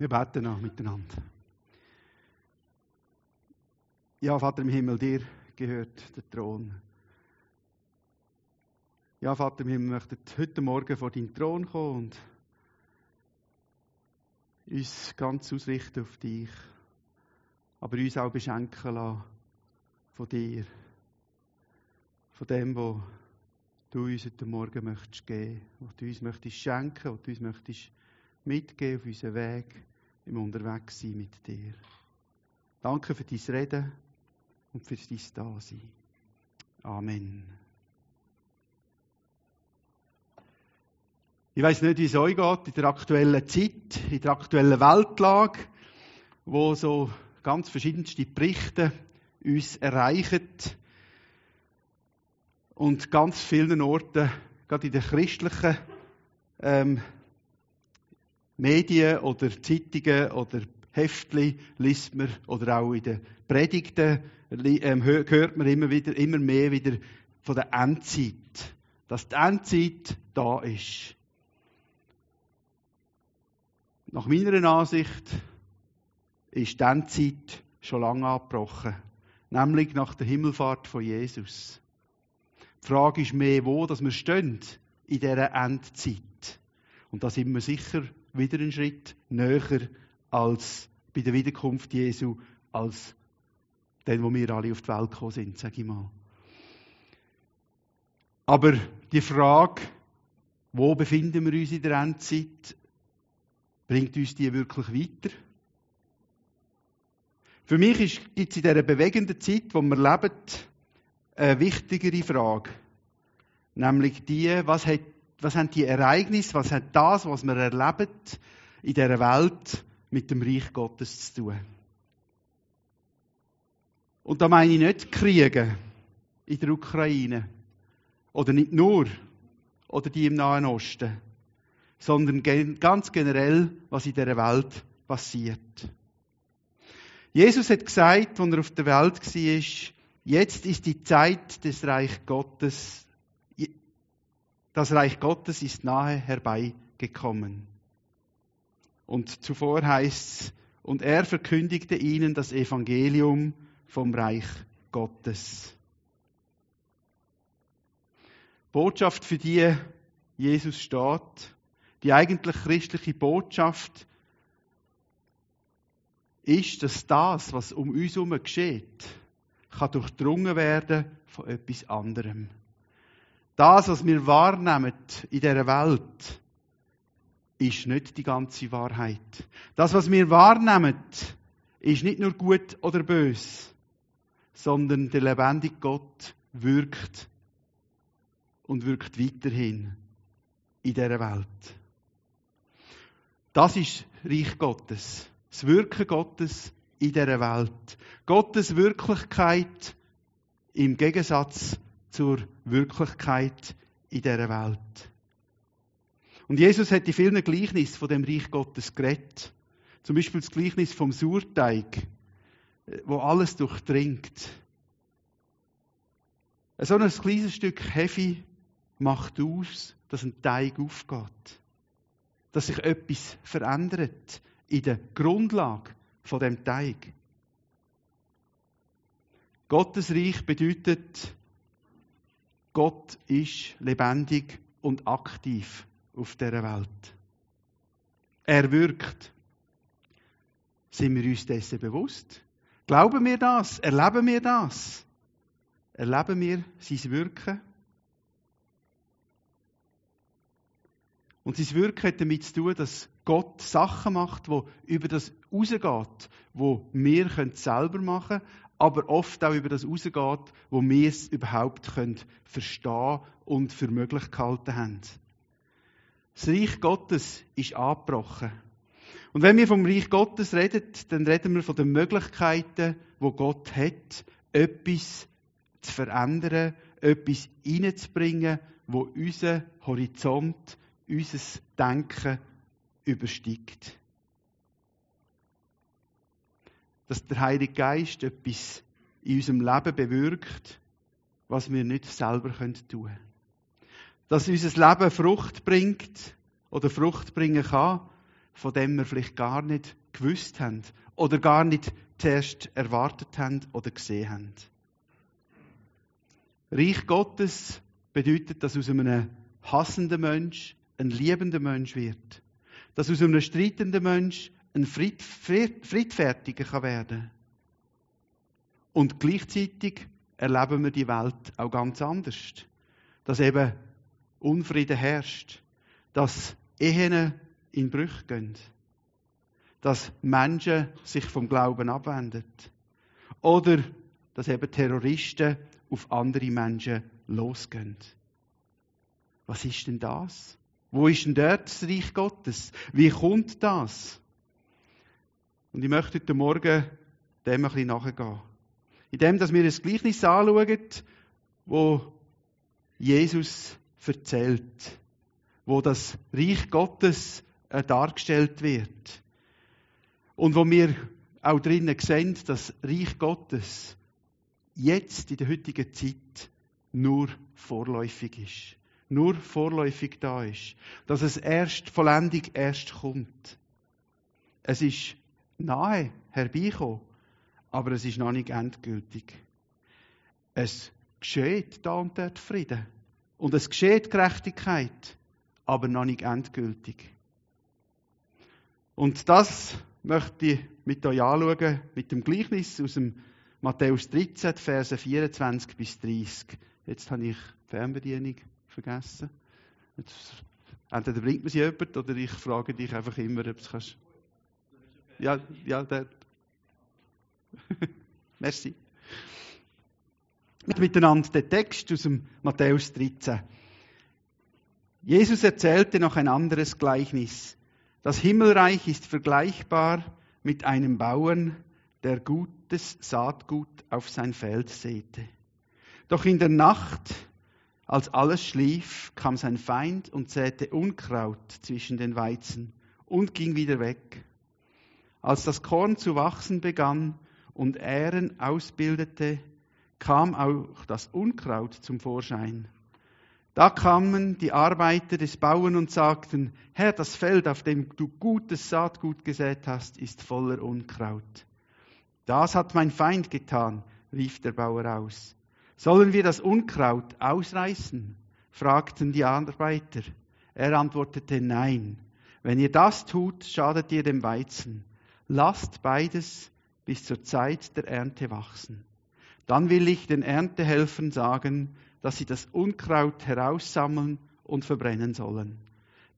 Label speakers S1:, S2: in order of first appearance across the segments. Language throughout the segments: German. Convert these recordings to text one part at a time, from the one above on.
S1: Wir beten noch miteinander. Ja, Vater im Himmel, dir gehört der Thron. Ja, Vater im Himmel, wir möchten heute Morgen vor deinen Thron kommen und uns ganz ausrichten auf dich, aber uns auch beschenken lassen von dir, von dem, was du uns heute Morgen möchtest geben, was du uns möchtest schenken, was du uns möchtest mitgeben auf unseren Weg im Unterwegssein mit dir. Danke für dein Reden und für dein Dasein. Amen. Ich weiß nicht, wie es euch geht in der aktuellen Zeit, in der aktuellen Weltlage, wo so ganz verschiedenste Berichte uns erreichen und ganz vielen Orten, gerade in den christlichen ähm, Medien oder Zeitungen oder Heftli liest man oder auch in den Predigten ähm, hört man immer wieder, immer mehr wieder von der Endzeit, dass die Endzeit da ist. Nach meiner Ansicht ist die Endzeit schon lange abgebrochen, nämlich nach der Himmelfahrt von Jesus. Die Frage ist mehr, wo dass wir stehen in dieser Endzeit. Und da sind wir sicher wieder einen Schritt näher als bei der Wiederkunft Jesu, als den, wo wir alle auf die Welt gekommen sind, sage ich mal. Aber die Frage, wo befinden wir uns in der Endzeit, bringt uns die wirklich weiter? Für mich gibt es in dieser bewegenden Zeit, wo wir leben, eine wichtigere Frage. Nämlich die, was, hat, was haben die Ereignisse, was hat das, was wir erleben in dieser Welt mit dem Reich Gottes zu tun? Und da meine ich nicht Kriege in der Ukraine. Oder nicht nur. Oder die im Nahen Osten. Sondern ganz generell, was in dieser Welt passiert. Jesus hat gesagt, als er auf der Welt war, jetzt ist die Zeit des Reich Gottes, das Reich Gottes ist nahe herbeigekommen. Und zuvor heißt es, und er verkündigte ihnen das Evangelium vom Reich Gottes. Botschaft, für die Jesus steht, die eigentlich christliche Botschaft, ist, dass das, was um uns herum geschieht, kann durchdrungen werden von etwas anderem. Das, was wir wahrnehmen in dieser Welt, ist nicht die ganze Wahrheit. Das, was wir wahrnehmen, ist nicht nur gut oder böse, sondern der lebendige Gott wirkt und wirkt weiterhin in dieser Welt. Das ist Reich Gottes, das Wirken Gottes in dieser Welt. Gottes Wirklichkeit im Gegensatz zur Wirklichkeit in dieser Welt. Und Jesus hat in vielen Gleichnissen von dem Reich Gottes geredet. Zum Beispiel das Gleichnis vom Surteig wo alles durchdringt. So ein kleines Stück Hefe macht aus, dass ein Teig aufgeht. Dass sich etwas verändert in der Grundlage von dem Teig. Gottes Reich bedeutet, Gott ist lebendig und aktiv auf der Welt. Er wirkt. Sind wir uns dessen bewusst? Glauben wir das? Erleben wir das? Erleben wir sein Wirken? Und sein Wirken hat damit zu tun, dass Gott Sachen macht, wo über das rausgeht, wo wir können selber machen können, aber oft auch über das rausgeht, wo wir es überhaupt können verstehen und für möglich gehalten haben. Das Reich Gottes ist angebrochen. Und wenn wir vom Reich Gottes reden, dann reden wir von den Möglichkeiten, wo Gott hat, etwas zu verändern, etwas hineinzubringen, wo unser Horizont, unser Denken übersteigt. Dass der Heilige Geist etwas in unserem Leben bewirkt, was wir nicht selber tun können. Dass unser Leben Frucht bringt oder Frucht bringen kann, von dem wir vielleicht gar nicht gewusst haben oder gar nicht zuerst erwartet haben oder gesehen haben. Reich Gottes bedeutet, dass aus einem hassenden Mensch ein liebender Mensch wird. Dass aus einem streitenden Mensch ein Fried, Fried, friedfertiger kann werden Und gleichzeitig erleben wir die Welt auch ganz anders. Dass eben Unfrieden herrscht. Dass Ehen in Brüche gehen. Dass Menschen sich vom Glauben abwenden. Oder dass eben Terroristen auf andere Menschen losgehen. Was ist denn das? Wo ist denn dort das Reich Gottes? Wie kommt das? Und ich möchte heute Morgen dem ein bisschen nachgehen. In dem, dass wir ein Gleichnis anschauen, wo Jesus erzählt, wo das Reich Gottes äh, dargestellt wird. Und wo wir auch drinnen sehen, dass Reich Gottes jetzt in der heutigen Zeit nur vorläufig ist. Nur vorläufig da ist. Dass es erst vollendig erst kommt. Es ist nahe herbeikommen, aber es ist noch nicht endgültig. Es geschieht da und dort Frieden. Und es geschieht Gerechtigkeit, aber noch nicht endgültig. Und das möchte ich mit euch anschauen, mit dem Gleichnis aus dem Matthäus 13, Verse 24 bis 30. Jetzt habe ich die Fernbedienung vergessen. Jetzt, entweder bringt man sie jemand oder ich frage dich einfach immer, ob du es kannst. Ja, ja, der. Merci. Miteinander den Text aus dem Matthäus 13. Jesus erzählte noch ein anderes Gleichnis. Das Himmelreich ist vergleichbar mit einem Bauern, der gutes Saatgut auf sein Feld säte. Doch in der Nacht, als alles schlief, kam sein Feind und säte Unkraut zwischen den Weizen und ging wieder weg. Als das Korn zu wachsen begann und Ähren ausbildete, kam auch das Unkraut zum Vorschein. Da kamen die Arbeiter des Bauern und sagten, Herr, das Feld, auf dem du gutes Saatgut gesät hast, ist voller Unkraut. Das hat mein Feind getan, rief der Bauer aus. Sollen wir das Unkraut ausreißen? fragten die Arbeiter. Er antwortete, nein. Wenn ihr das tut, schadet ihr dem Weizen. Lasst beides bis zur Zeit der Ernte wachsen. Dann will ich den Erntehelfern sagen, dass sie das Unkraut heraussammeln und verbrennen sollen.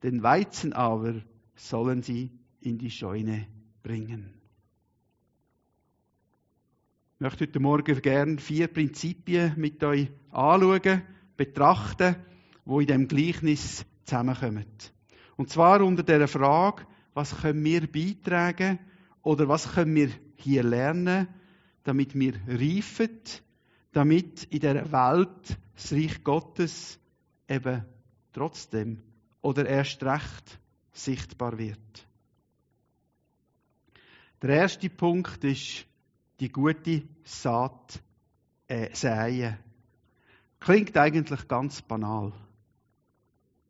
S1: Den Weizen aber sollen sie in die Scheune bringen. Ich möchte heute Morgen gerne vier Prinzipien mit euch anschauen, betrachten, wo in dem Gleichnis zusammenkommen. Und zwar unter der Frage, was können wir beitragen oder was können wir hier lernen, damit wir reifen, damit in der Welt das Reich Gottes eben trotzdem oder erst recht sichtbar wird. Der erste Punkt ist die gute Saat äh, säen. Klingt eigentlich ganz banal.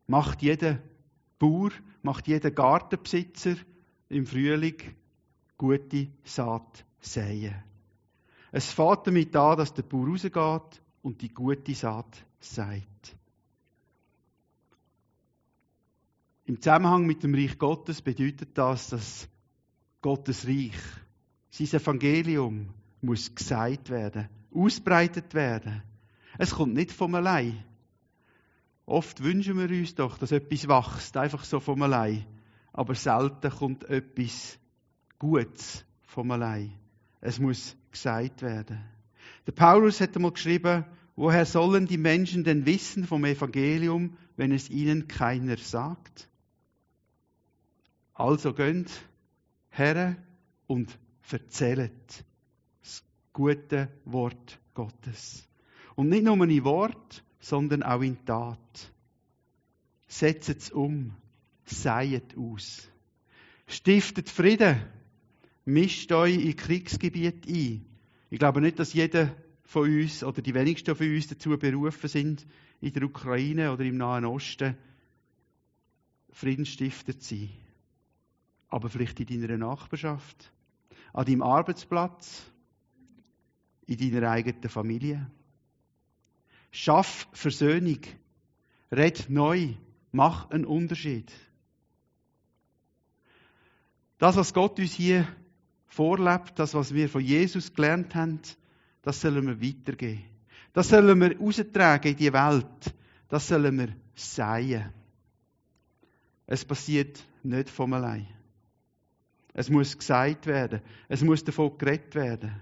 S1: Macht jeder Bauer, macht jeder Gartenbesitzer im Frühling gute Saat säen. Es fängt damit an, dass der Bauer rausgeht und die gute Saat sagt. Im Zusammenhang mit dem Reich Gottes bedeutet das, dass Gottes Reich, sein Evangelium, muss gesagt werden, ausbreitet werden. Es kommt nicht vom allein. Oft wünschen wir uns doch, dass etwas wächst, einfach so vom allein. Aber selten kommt etwas Gutes vom allein. Es muss gesagt werden. Der Paulus hat einmal geschrieben, woher sollen die Menschen denn wissen vom Evangelium, wenn es ihnen keiner sagt? Also gönnt her und erzählt das gute Wort Gottes. Und nicht nur in Wort, sondern auch in Tat. Setzt es um, seiet aus. Stiftet Frieden mischt euch in Kriegsgebiet ein. Ich glaube nicht, dass jeder von uns oder die wenigsten von uns dazu berufen sind, in der Ukraine oder im Nahen Osten Friedensstifter zu sein. aber vielleicht in deiner Nachbarschaft, an deinem Arbeitsplatz, in deiner eigenen Familie. Schaff Versöhnung, red neu, mach einen Unterschied. Das, was Gott uns hier vorlebt, das, was wir von Jesus gelernt haben, das sollen wir weitergeben. Das sollen wir austragen in die Welt. Das sollen wir sagen. Es passiert nicht von allein. Es muss gesagt werden. Es muss davon geredet werden.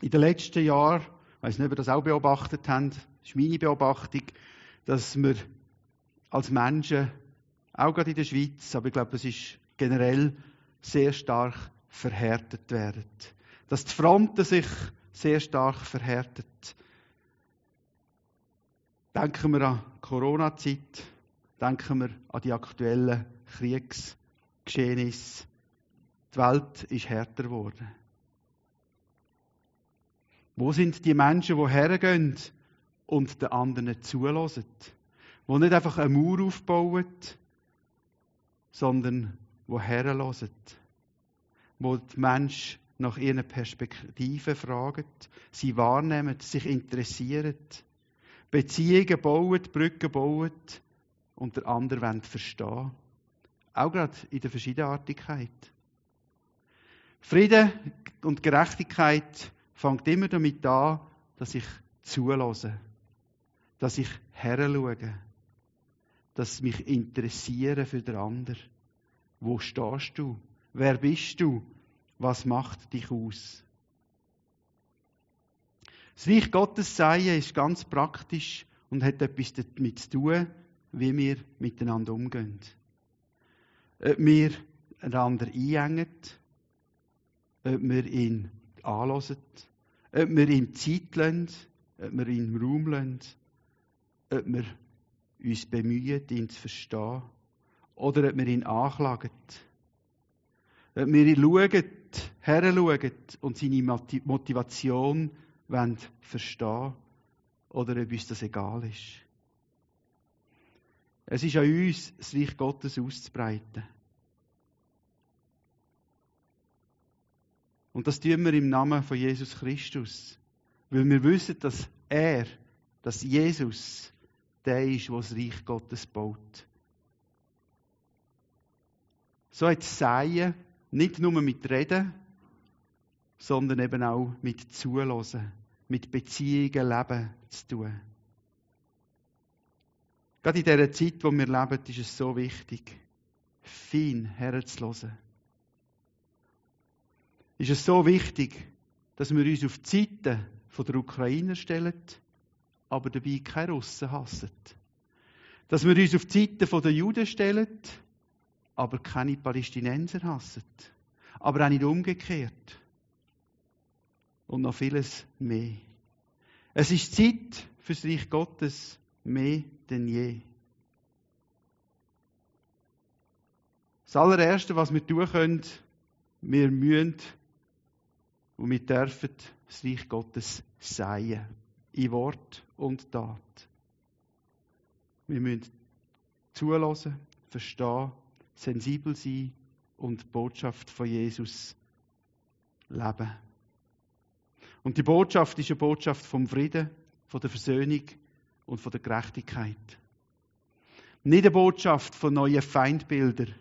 S1: In den letzten Jahren, ich weiß nicht, ob ihr das auch beobachtet habt, ist meine Beobachtung, dass wir als Menschen, auch gerade in der Schweiz, aber ich glaube, das ist generell sehr stark verhärtet werden. Dass die Fronten sich sehr stark verhärtet. Denken wir an die Corona-Zeit, denken wir an die aktuellen Kriegsgeschehnisse. Die Welt ist härter geworden. Wo sind die Menschen, die hergehen und den anderen zulassen? Die nicht einfach eine Mauer aufbauen, sondern die herlassen. Wo die Menschen nach ihren Perspektiven fragen, sie wahrnehmen, sich interessieren, Beziehungen bauen, Brücken bauen und der andere verstehen Auch gerade in der Verschiedenartigkeit. Frieden und Gerechtigkeit fängt immer damit an, dass ich zulasse, dass ich heranschaue, dass mich interessiere für den anderen. Wo stehst du? Wer bist du? Was macht dich aus? Das Reich Gottes Sein ist ganz praktisch und hat etwas damit zu tun, wie wir miteinander umgehen. Ob wir einander einengen, ob wir ihn anhören, ob wir ihm Zeit lassen, ob wir ihm Raum lassen, ob wir uns bemühen, ihn zu verstehen, oder ob wir ihn anklagen. Ob wir schauen, heranschauen und seine Motivation wollen verstehen oder ob uns das egal ist. Es ist an uns, das Reich Gottes auszubreiten. Und das tun wir im Namen von Jesus Christus. Weil wir wissen, dass er, dass Jesus der ist, der das Reich Gottes baut. So hat Säen nicht nur mit Reden, sondern eben auch mit Zuhören, mit Beziehungen, Leben zu tun. Gerade in dieser Zeit, wo wir leben, ist es so wichtig, fein herzuhören ist es so wichtig, dass wir uns auf die Seite der Ukrainer stellen, aber dabei keine Russen hassen. Dass wir uns auf die Seite der Juden stellen, aber keine Palästinenser hassen. Aber auch nicht umgekehrt. Und noch vieles mehr. Es ist Zeit für das Reich Gottes mehr denn je. Das allererste, was wir tun können, wir müssen und wir dürfen das Reich Gottes sein. In Wort und Tat. Wir müssen zulassen, verstehen, sensibel sein und die Botschaft von Jesus leben. Und die Botschaft ist eine Botschaft vom Frieden, von der Versöhnung und von der Gerechtigkeit. Nicht eine Botschaft von neuen Feindbildern,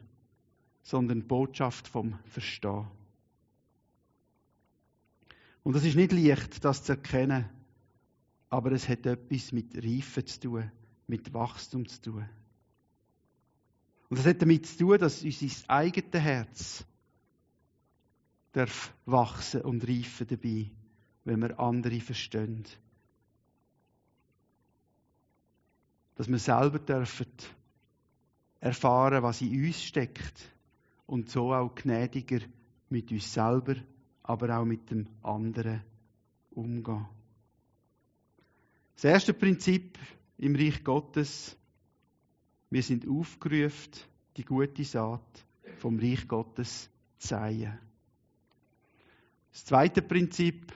S1: sondern eine Botschaft vom Verstehen. Und es ist nicht leicht, das zu erkennen, aber es hat etwas mit Reife zu tun, mit Wachstum zu tun. Und es hat damit zu tun, dass unser eigenes Herz darf wachsen und reifen dabei, wenn wir andere verstehen. Dass wir selber dürfen erfahren, was in uns steckt und so auch gnädiger mit uns selber aber auch mit dem anderen umgehen. Das erste Prinzip im Reich Gottes, wir sind aufgerufen, die gute Saat vom Reich Gottes zu säen. Das zweite Prinzip,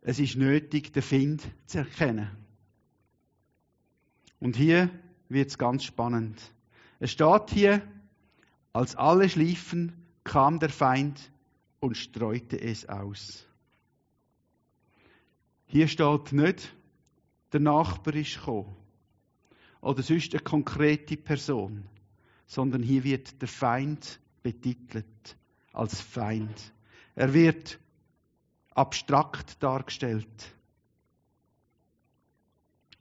S1: es ist nötig, den Find zu erkennen. Und hier wird es ganz spannend. Es steht hier, als alle schliefen, kam der Feind und streute es aus. Hier steht nicht, der Nachbar ist gekommen oder sonst eine konkrete Person, sondern hier wird der Feind betitelt als Feind. Er wird abstrakt dargestellt.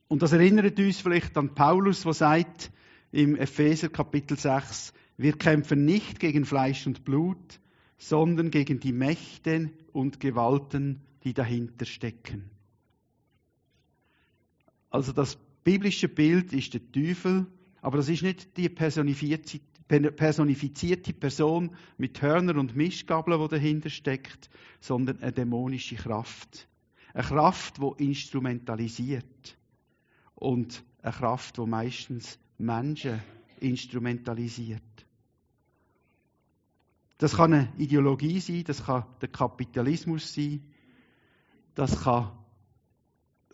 S1: Und das erinnert uns vielleicht an Paulus, der sagt im Epheser Kapitel 6, wir kämpfen nicht gegen Fleisch und Blut, sondern gegen die Mächte und Gewalten, die dahinter stecken. Also das biblische Bild ist der Teufel, aber das ist nicht die personifizierte Person mit Hörner und Mischgabeln, die dahinter steckt, sondern eine dämonische Kraft. Eine Kraft, die instrumentalisiert. Und eine Kraft, die meistens Menschen instrumentalisiert. Das kann eine Ideologie sein, das kann der Kapitalismus sein, das kann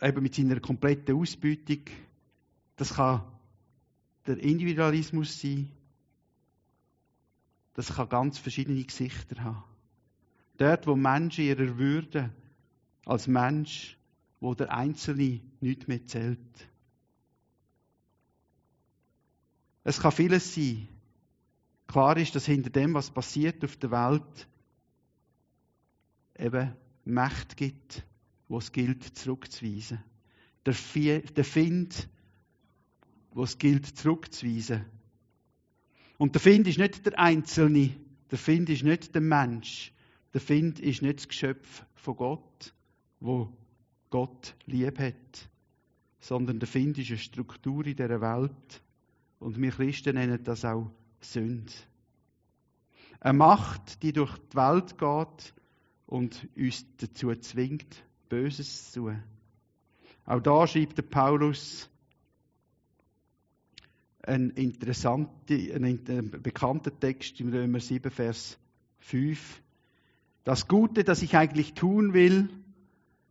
S1: eben mit seiner kompletten Ausbeutung, das kann der Individualismus sein, das kann ganz verschiedene Gesichter haben. Dort, wo Menschen ihrer Würde als Mensch, wo der Einzelne nicht mehr zählt. Es kann vieles sein, Klar ist, dass hinter dem, was passiert auf der Welt, eben Macht gibt, wo es gilt zurückzuweisen. Der, Find, wo es gilt zurückzuweisen. Und der Find ist nicht der Einzelne, der Find ist nicht der Mensch, der Find ist nicht das Geschöpf von Gott, wo Gott lieb hat, sondern der Find ist eine Struktur in dieser Welt. Und wir Christen nennen das auch Sünde. Eine Macht, die durch die Welt geht und uns dazu zwingt, Böses zu. Auch da schreibt der Paulus ein interessanter, ein bekannter Text im Römer 7, Vers 5. Das Gute, das ich eigentlich tun will,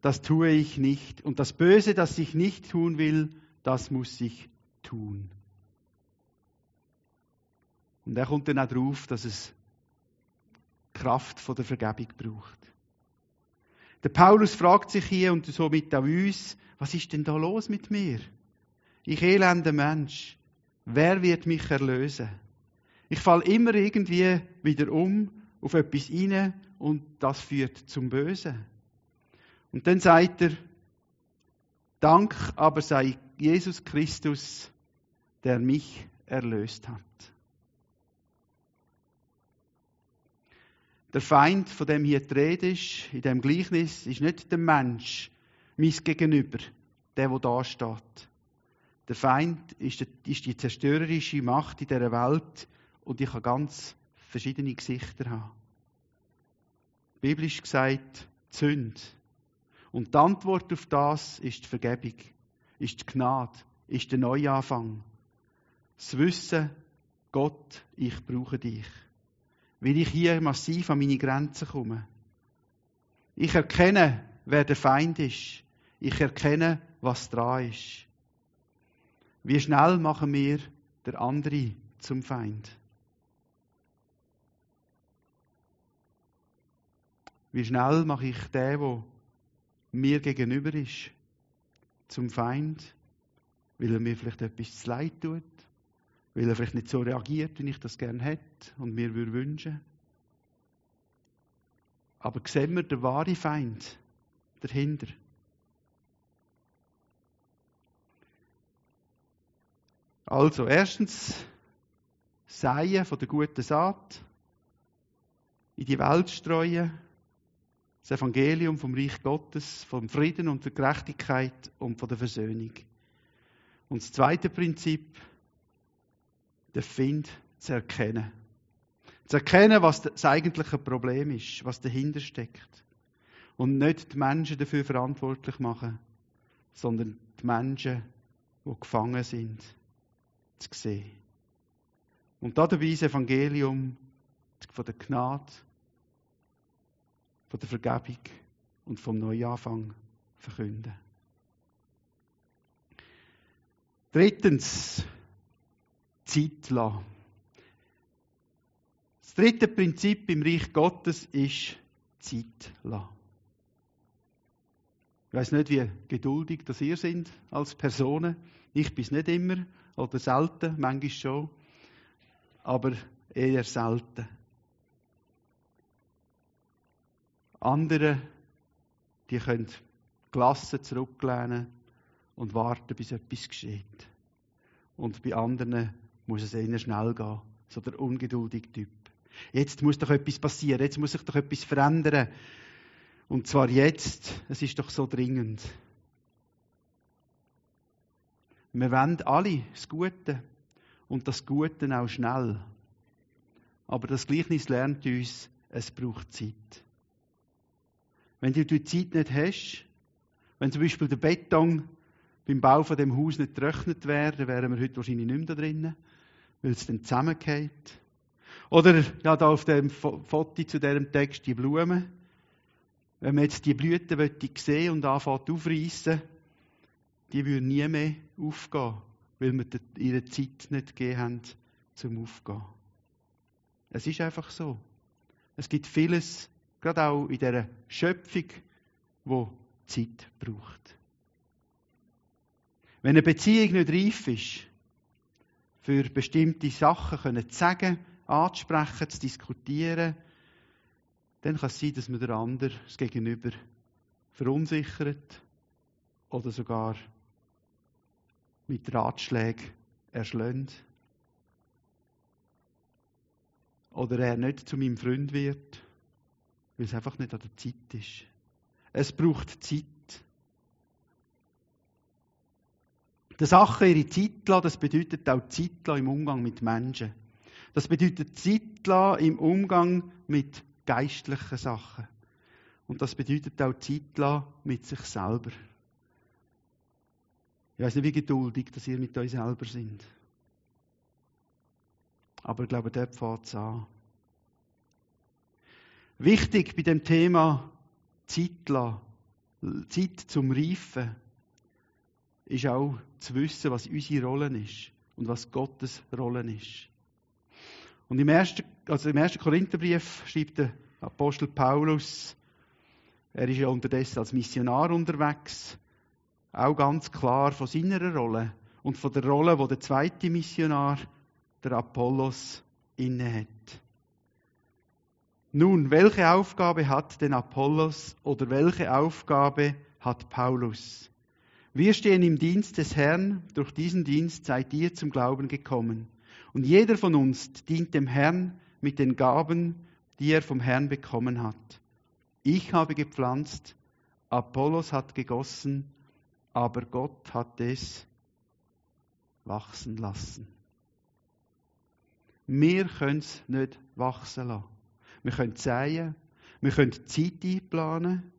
S1: das tue ich nicht. Und das Böse, das ich nicht tun will, das muss ich tun. Und er kommt dann auch darauf, dass es Kraft von der Vergebung braucht. Der Paulus fragt sich hier und somit auch uns, was ist denn da los mit mir? Ich elender Mensch, wer wird mich erlösen? Ich falle immer irgendwie wieder um auf etwas rein und das führt zum Bösen. Und dann sagt er, Dank aber sei Jesus Christus, der mich erlöst hat. Der Feind, von dem hier die Rede ist, in dem Gleichnis, ist nicht der Mensch, mein Gegenüber, der, der da steht. Der Feind ist die, ist die zerstörerische Macht in dieser Welt und ich kann ganz verschiedene Gesichter haben. Biblisch gesagt, Sünde. Und die Antwort auf das ist die Vergebung, ist die Gnade, ist der Neuanfang. Das Wissen, Gott, ich brauche dich weil ich hier massiv an meine Grenzen komme. Ich erkenne, wer der Feind ist. Ich erkenne, was dran ist. Wie schnell machen wir der andere zum Feind? Wie schnell mache ich den, der mir gegenüber ist, zum Feind, weil er mir vielleicht etwas zu leid tut, weil er vielleicht nicht so reagiert, wie ich das gerne hätte und mir würde wünschen. Aber sehen wir den wahren Feind dahinter? Also, erstens, Säen von der guten Saat, in die Welt streuen, das Evangelium vom Reich Gottes, vom Frieden und der Gerechtigkeit und von der Versöhnung. Und das zweite Prinzip, den Find zu erkennen. Zu erkennen, was das eigentliche Problem ist, was dahinter steckt. Und nicht die Menschen dafür verantwortlich machen, sondern die Menschen, die gefangen sind, zu sehen. Und dabei das Evangelium von der Gnade, von der Vergebung und vom Neuanfang verkünden. Drittens, Zeit lassen. Das dritte Prinzip im Reich Gottes ist Zeit lassen. Ich weiß nicht, wie geduldig das ihr sind als Personen. Ich bin es nicht immer oder selten, manchmal schon, aber eher selten. Andere, die können gelassen zurücklehnen und warten, bis etwas geschieht. Und bei anderen muss es eher schnell gehen. So der ungeduldige Typ. Jetzt muss doch etwas passieren, jetzt muss sich doch etwas verändern. Und zwar jetzt, es ist doch so dringend. Wir wollen alle das Gute und das Gute auch schnell. Aber das Gleichnis lernt uns, es braucht Zeit. Wenn du die Zeit nicht hast, wenn zum Beispiel der Beton beim Bau von dem Haus nicht getrocknet wäre, dann wären wir heute wahrscheinlich nicht mehr da drinnen, weil es dann zusammengeht. Oder ja, da auf dem Foto zu diesem Text die Blumen. Wenn man jetzt die Blüten sehen und anfängt aufreißen, die würden nie mehr aufgehen, weil wir ihre Zeit nicht gegeben haben zum Aufgehen. Es ist einfach so. Es gibt vieles, gerade auch in dieser Schöpfung, wo Zeit braucht. Wenn eine Beziehung nicht reif ist, für bestimmte Sachen zu sagen, anzusprechen, zu diskutieren, dann kann es sein, dass man der andere, das Gegenüber, verunsichert oder sogar mit Ratschlägen erschlägt. Oder er nicht zu meinem Freund wird, weil es einfach nicht an der Zeit ist. Es braucht Zeit. Die Sachen ihre Zeit lassen, das bedeutet auch Zeit lassen im Umgang mit Menschen. Das bedeutet Zeit lassen im Umgang mit geistlichen Sachen. Und das bedeutet auch Zeit lassen mit sich selber. Ich weiß nicht, wie geduldig dass ihr mit euch selber sind. Aber ich glaube, dort fängt es an. Wichtig bei dem Thema Zeit lassen, Zeit zum Reifen, ist auch zu wissen, was unsere Rolle ist und was Gottes Rolle ist. Und im ersten, also im ersten Korintherbrief schreibt der Apostel Paulus, er ist ja unterdessen als Missionar unterwegs, auch ganz klar von seiner Rolle und von der Rolle, wo der zweite Missionar, der Apollos, innehat. Nun, welche Aufgabe hat denn Apollos oder welche Aufgabe hat Paulus? Wir stehen im Dienst des Herrn, durch diesen Dienst seid ihr zum Glauben gekommen. Und jeder von uns dient dem Herrn mit den Gaben, die er vom Herrn bekommen hat. Ich habe gepflanzt, Apollos hat gegossen, aber Gott hat es wachsen lassen. Wir können es nicht wachsen lassen. Wir können säen, wir können die Zeit einplanen,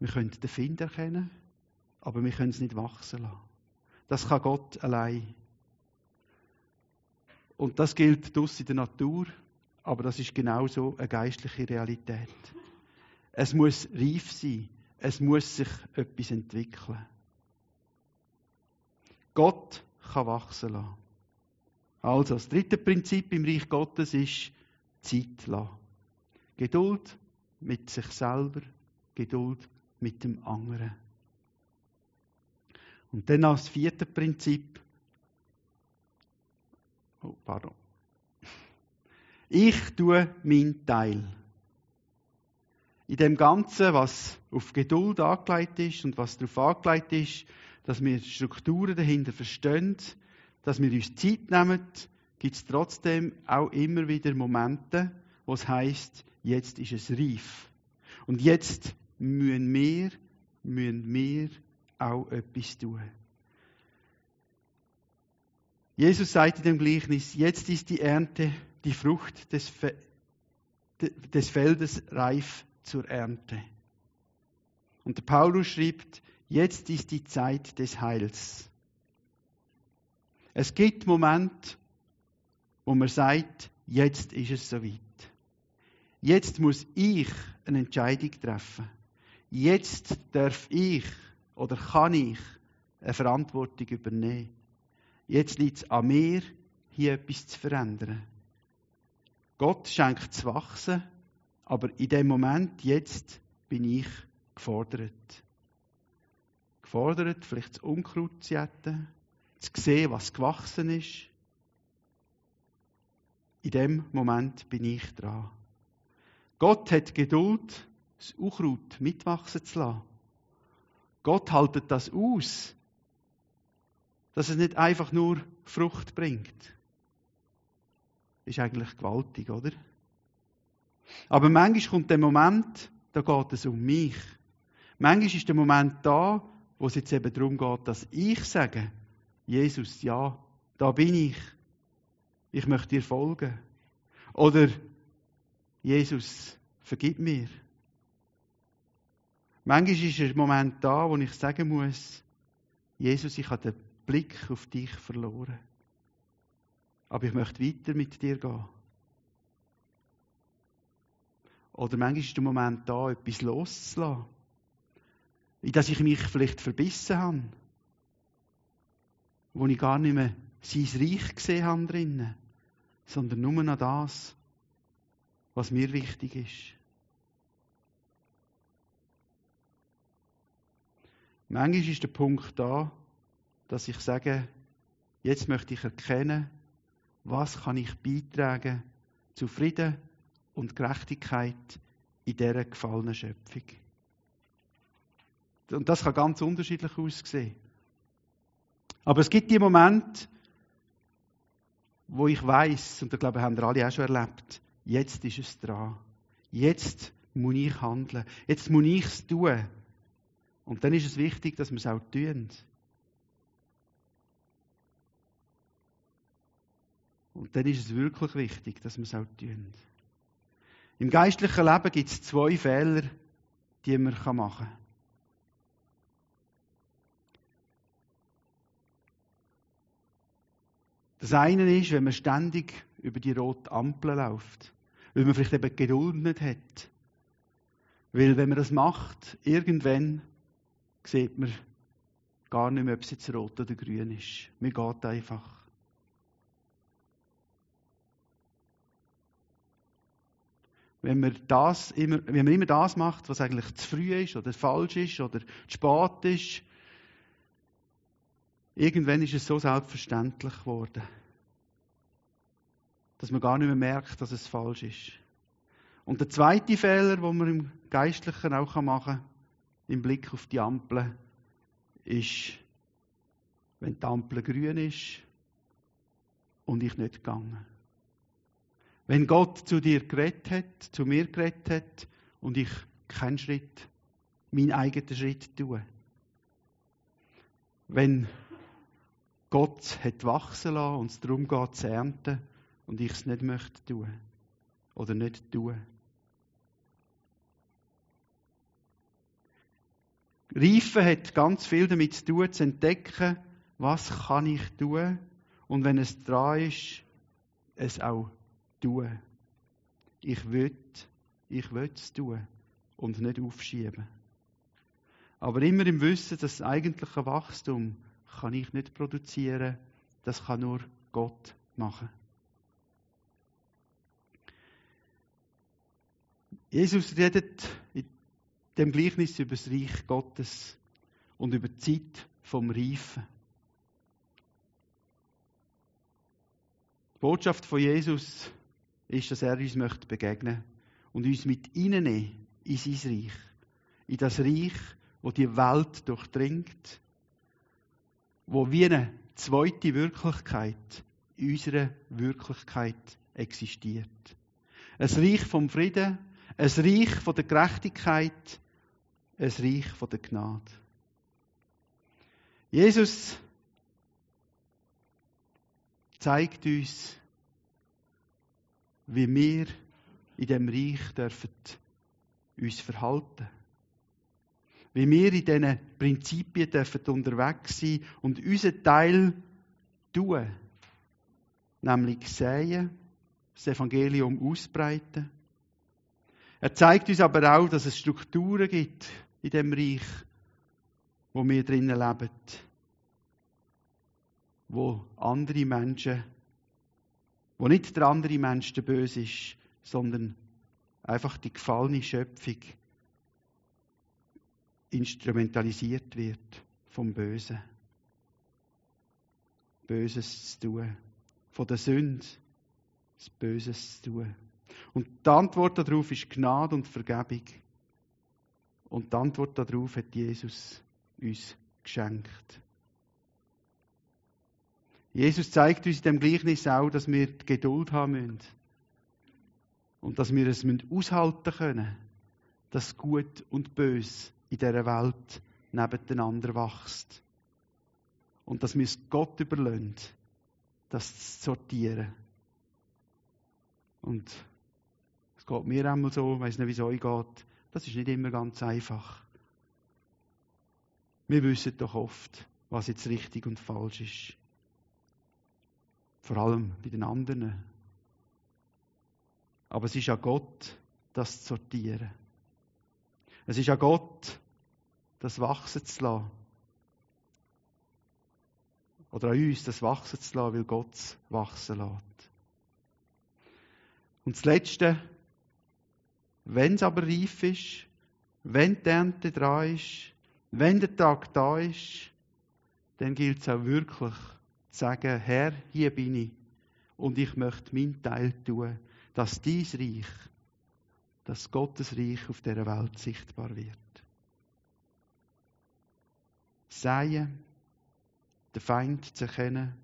S1: wir können den Find erkennen, aber wir können es nicht wachsen lassen. Das kann Gott allein. Und das gilt dus in der Natur, aber das ist genauso eine geistliche Realität. Es muss reif sein, es muss sich etwas entwickeln. Gott kann wachsen lassen. Also, das dritte Prinzip im Reich Gottes ist Zeit lassen. Geduld mit sich selber, Geduld mit dem anderen. Und dann als vierte Prinzip Oh, pardon. Ich tue meinen Teil. In dem Ganzen, was auf Geduld angelegt ist und was darauf angelegt ist, dass wir Strukturen dahinter verstehen, dass wir uns Zeit nehmen, gibt es trotzdem auch immer wieder Momente, wo es heisst, jetzt ist es reif. Und jetzt müssen wir, müssen wir auch etwas tun. Jesus sagt in dem Gleichnis, jetzt ist die Ernte, die Frucht des, Fe des Feldes reif zur Ernte. Und der Paulus schreibt, jetzt ist die Zeit des Heils. Es gibt Momente, wo man sagt, jetzt ist es soweit. Jetzt muss ich eine Entscheidung treffen. Jetzt darf ich oder kann ich eine Verantwortung übernehmen. Jetzt liegt es an mir, hier etwas zu verändern. Gott schenkt zu wachsen, aber in dem Moment, jetzt, bin ich gefordert. Gefordert, vielleicht das Unkraut zu jäten, zu sehen, was gewachsen ist. In dem Moment bin ich dran. Gott hat Geduld, das Unkraut mitwachsen zu lassen. Gott haltet das aus, dass es nicht einfach nur Frucht bringt. Ist eigentlich gewaltig, oder? Aber manchmal kommt der Moment, da geht es um mich. Manchmal ist der Moment da, wo es jetzt eben darum geht, dass ich sage, Jesus, ja, da bin ich. Ich möchte dir folgen. Oder Jesus, vergib mir. Manchmal ist ein Moment da, wo ich sagen muss, Jesus, ich habe den Blick auf dich verloren. Aber ich möchte weiter mit dir gehen. Oder manchmal ist der Moment da, etwas loszulassen. In das ich mich vielleicht verbissen habe. Wo ich gar nicht mehr sein Reich gesehen habe drinnen, sondern nur noch das, was mir wichtig ist. Manchmal ist der Punkt da, dass ich sage, jetzt möchte ich erkennen, was kann ich beitragen zu Frieden und Gerechtigkeit in dieser gefallenen Schöpfung. Und das kann ganz unterschiedlich aussehen. Aber es gibt die Momente, wo ich weiß, und ich glaube, haben wir alle auch schon erlebt, jetzt ist es dran. Jetzt muss ich handeln. Jetzt muss ich es tun. Und dann ist es wichtig, dass wir es auch tun. Und dann ist es wirklich wichtig, dass wir es auch tun. Im geistlichen Leben gibt es zwei Fehler, die man machen kann. Das eine ist, wenn man ständig über die rote Ampel läuft, weil man vielleicht eben Geduld nicht hat. Weil wenn man das macht, irgendwann sieht man gar nicht mehr, ob es jetzt rot oder grün ist. Man geht einfach. wenn man, das immer, wenn man immer das macht, was eigentlich zu früh ist oder falsch ist oder zu spät ist, irgendwann ist es so selbstverständlich geworden, dass man gar nicht mehr merkt, dass es falsch ist. Und der zweite Fehler, den man im Geistlichen auch machen kann, im Blick auf die Ampel, ist, wenn die Ampel grün ist und ich nicht gegangen. Wenn Gott zu dir geredet hat, zu mir geredet hat und ich keinen Schritt, meinen eigenen Schritt tue. Wenn Gott hat wachsen lassen und es darum geht zu ernten und ich es nicht möchte tun oder nicht tun. Reifen hat ganz viel damit zu tun, zu entdecken, was kann ich tun und wenn es dran ist, es auch tun. Ich will, ich will es tun und nicht aufschieben. Aber immer im Wissen, dass das eigentliche Wachstum kann ich nicht produzieren, das kann nur Gott machen. Jesus redet in dem Gleichnis über das Reich Gottes und über die Zeit vom Reifen. Die Botschaft von Jesus ist, dass er uns möchte begegnen und uns mit reinnehmen in sein Reich. In das Reich, wo die Welt durchdringt, wo wie eine zweite Wirklichkeit in unserer Wirklichkeit existiert. Ein Reich vom Frieden, ein Reich von der Gerechtigkeit, ein Reich von der Gnade. Jesus zeigt uns, wie wir in dem Reich dürfen uns verhalten. Wie wir in diesen Prinzipien dürfen unterwegs sein und unseren Teil tun. Nämlich sehen, das Evangelium ausbreiten. Er zeigt uns aber auch, dass es Strukturen gibt in dem Reich, wo wir drinnen leben, wo andere Menschen wo nicht der andere Mensch der Böse ist, sondern einfach die gefallene Schöpfung instrumentalisiert wird vom Bösen. Böses zu tun. Von der Sünde das Böses zu tun. Und die Antwort darauf ist Gnade und Vergebung. Und die Antwort darauf hat Jesus uns geschenkt. Jesus zeigt uns in dem Gleichnis auch, dass wir Geduld haben müssen. Und dass wir es aushalten können, dass Gut und Bös in dieser Welt nebeneinander wächst. Und dass wir es Gott überlassen, das zu sortieren. Und es geht mir einmal so, ich weiß nicht, wie es euch geht, das ist nicht immer ganz einfach. Wir wissen doch oft, was jetzt richtig und falsch ist. Vor allem bei den anderen. Aber es ist an Gott, das zu sortieren. Es ist an Gott, das wachsen zu lassen. Oder an uns, das wachsen zu lassen, weil Gott es wachsen lässt. Und das Letzte, wenn es aber reif ist, wenn die Ernte dran ist, wenn der Tag da ist, dann gilt es auch wirklich zu sagen, Herr, hier bin ich und ich möchte meinen Teil tun, dass dies Reich, dass Gottes Reich auf dieser Welt sichtbar wird. Säen, den Feind zu erkennen,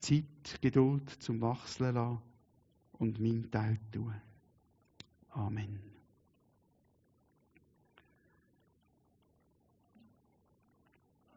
S1: Zeit, Geduld zum Wachsen lassen und meinen Teil tun. Amen.